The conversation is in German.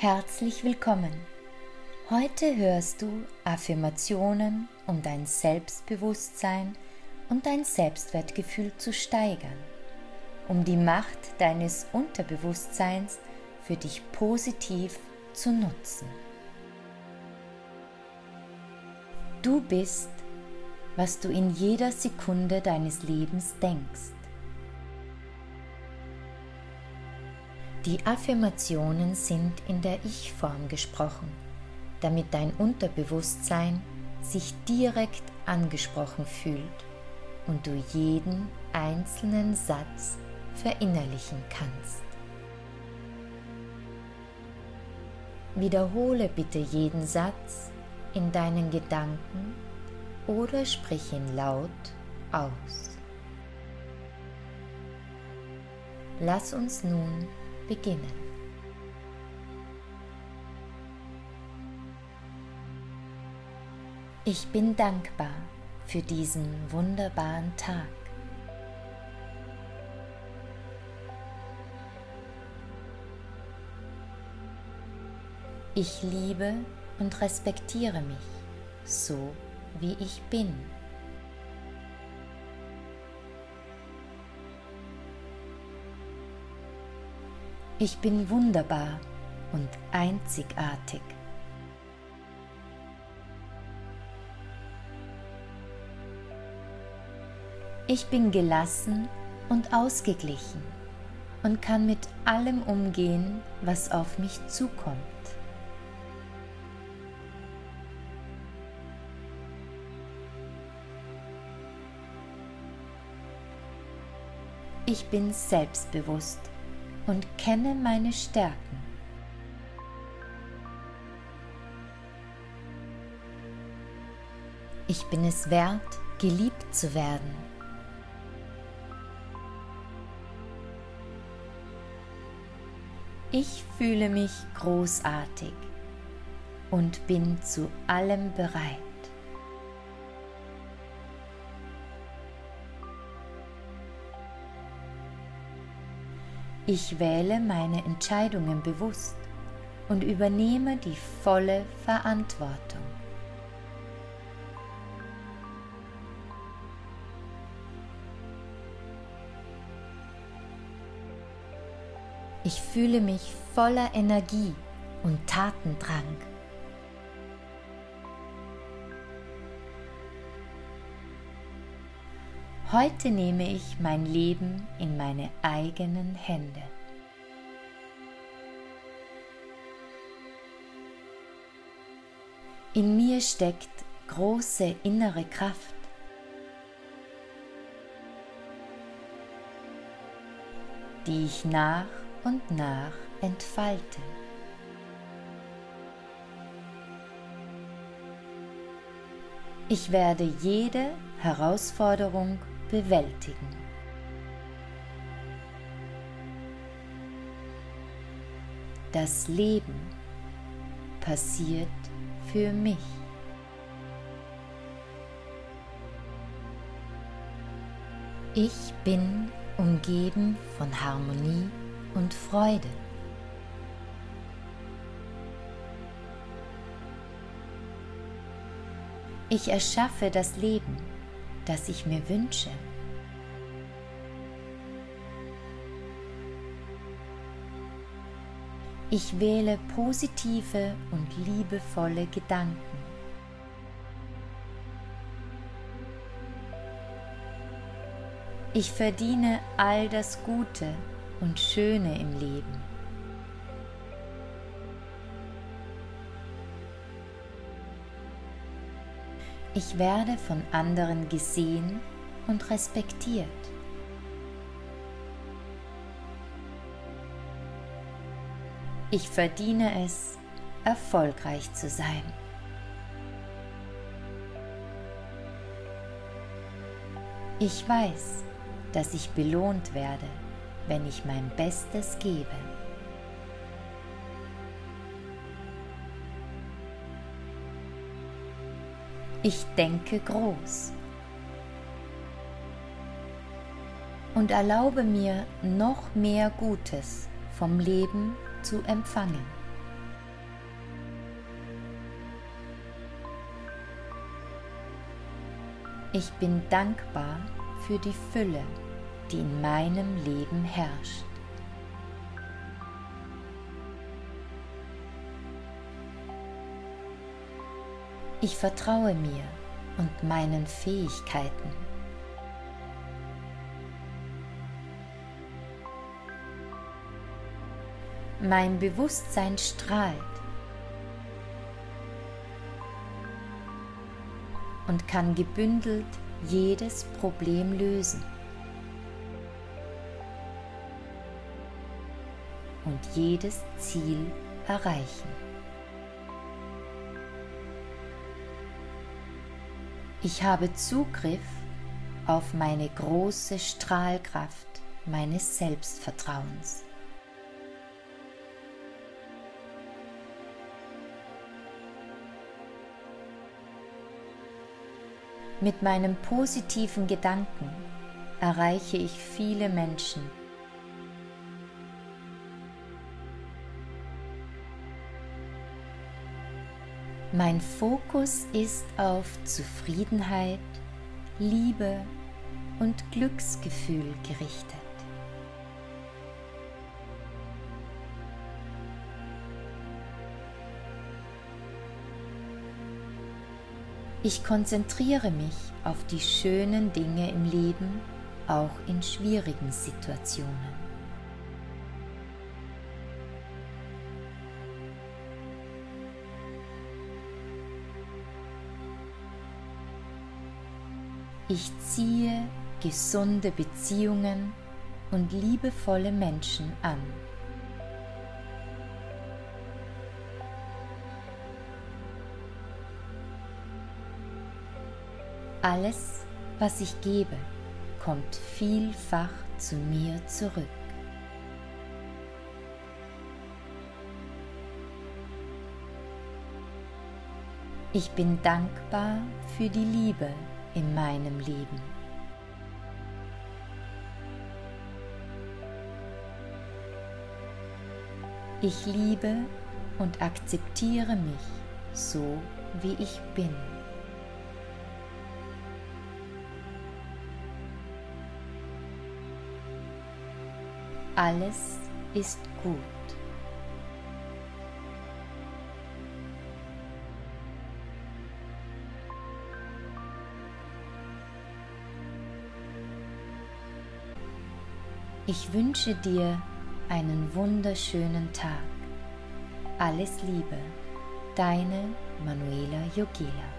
Herzlich willkommen. Heute hörst du Affirmationen, um dein Selbstbewusstsein und dein Selbstwertgefühl zu steigern, um die Macht deines Unterbewusstseins für dich positiv zu nutzen. Du bist, was du in jeder Sekunde deines Lebens denkst. Die Affirmationen sind in der Ich-Form gesprochen, damit dein Unterbewusstsein sich direkt angesprochen fühlt und du jeden einzelnen Satz verinnerlichen kannst. Wiederhole bitte jeden Satz in deinen Gedanken oder sprich ihn laut aus. Lass uns nun beginnen. Ich bin dankbar für diesen wunderbaren Tag. Ich liebe und respektiere mich so, wie ich bin. Ich bin wunderbar und einzigartig. Ich bin gelassen und ausgeglichen und kann mit allem umgehen, was auf mich zukommt. Ich bin selbstbewusst und kenne meine Stärken. Ich bin es wert, geliebt zu werden. Ich fühle mich großartig und bin zu allem bereit. Ich wähle meine Entscheidungen bewusst und übernehme die volle Verantwortung. Ich fühle mich voller Energie und Tatendrang. Heute nehme ich mein Leben in meine eigenen Hände. In mir steckt große innere Kraft. die ich nach und nach entfalte. Ich werde jede Herausforderung bewältigen. Das Leben passiert für mich. Ich bin umgeben von Harmonie und Freude. Ich erschaffe das Leben, das ich mir wünsche. Ich wähle positive und liebevolle Gedanken. Ich verdiene all das Gute und Schöne im Leben. Ich werde von anderen gesehen und respektiert. Ich verdiene es, erfolgreich zu sein. Ich weiß, dass ich belohnt werde, wenn ich mein Bestes gebe. Ich denke groß. Und erlaube mir noch mehr Gutes vom Leben zu empfangen. Ich bin dankbar für die Fülle, die in meinem Leben herrscht. Ich vertraue mir und meinen Fähigkeiten. Mein Bewusstsein strahlt und kann gebündelt jedes Problem lösen und jedes Ziel erreichen. Ich habe Zugriff auf meine große Strahlkraft meines Selbstvertrauens. Mit meinem positiven Gedanken erreiche ich viele Menschen. Mein Fokus ist auf Zufriedenheit, Liebe und Glücksgefühl gerichtet. Ich konzentriere mich auf die schönen Dinge im Leben, auch in schwierigen Situationen. Ich ziehe gesunde Beziehungen und liebevolle Menschen an. Alles, was ich gebe, kommt vielfach zu mir zurück. Ich bin dankbar für die Liebe in meinem Leben. Ich liebe und akzeptiere mich so, wie ich bin. Alles ist gut. Ich wünsche dir einen wunderschönen Tag. Alles Liebe, deine Manuela Jogela.